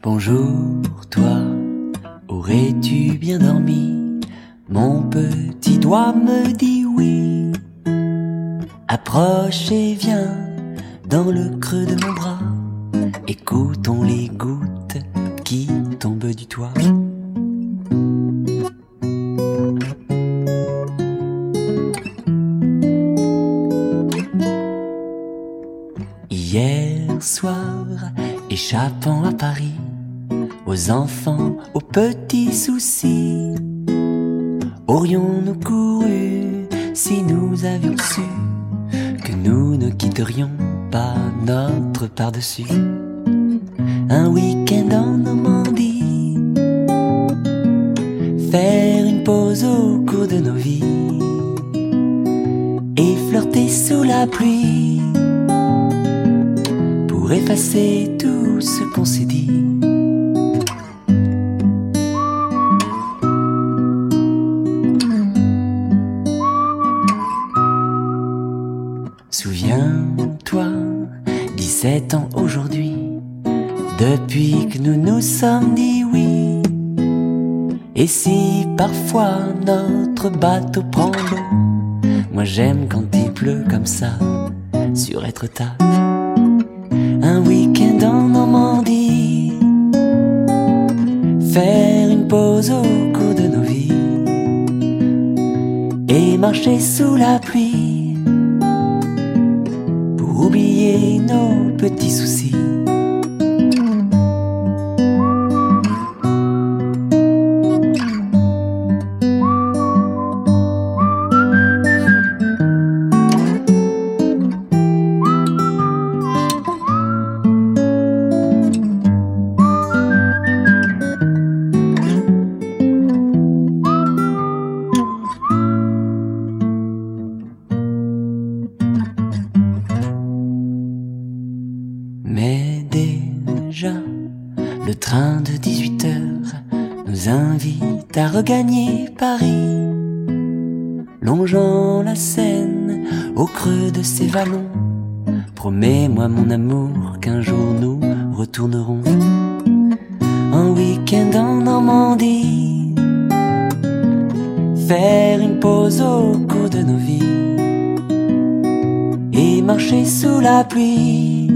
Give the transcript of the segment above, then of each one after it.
Bonjour toi, aurais-tu bien dormi? Mon petit doigt me dit oui. Approche et viens dans le creux de mon bras. Écoutons les gouttes qui tombent du toit. Hier soir, échappant à Paris, aux enfants, aux petits soucis, aurions-nous couru si nous avions su que nous ne quitterions pas notre par-dessus? Un week-end en Normandie, faire une pause au cours de nos vies et flirter sous la pluie pour effacer tout ce qu'on s'est dit. Souviens-toi, 17 ans aujourd'hui, depuis que nous nous sommes dit oui. Et si parfois notre bateau prend l'eau, moi j'aime quand il pleut comme ça sur Etretat. Un week-end en Normandie, faire une pause au cours de nos vies et marcher sous la pluie nos petits soucis. Le train de 18 heures nous invite à regagner Paris, longeant la Seine au creux de ses vallons. Promets-moi, mon amour, qu'un jour nous retournerons. Un week-end en Normandie, faire une pause au cours de nos vies et marcher sous la pluie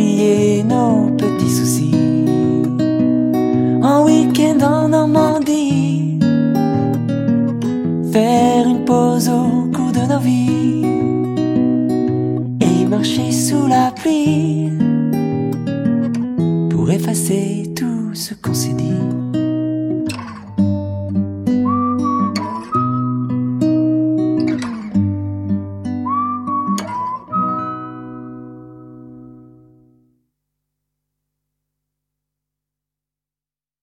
oublier nos petits soucis. En week-end en Normandie, faire une pause au cours de nos vies et marcher sous la pluie pour effacer tout ce qu'on s'est dit.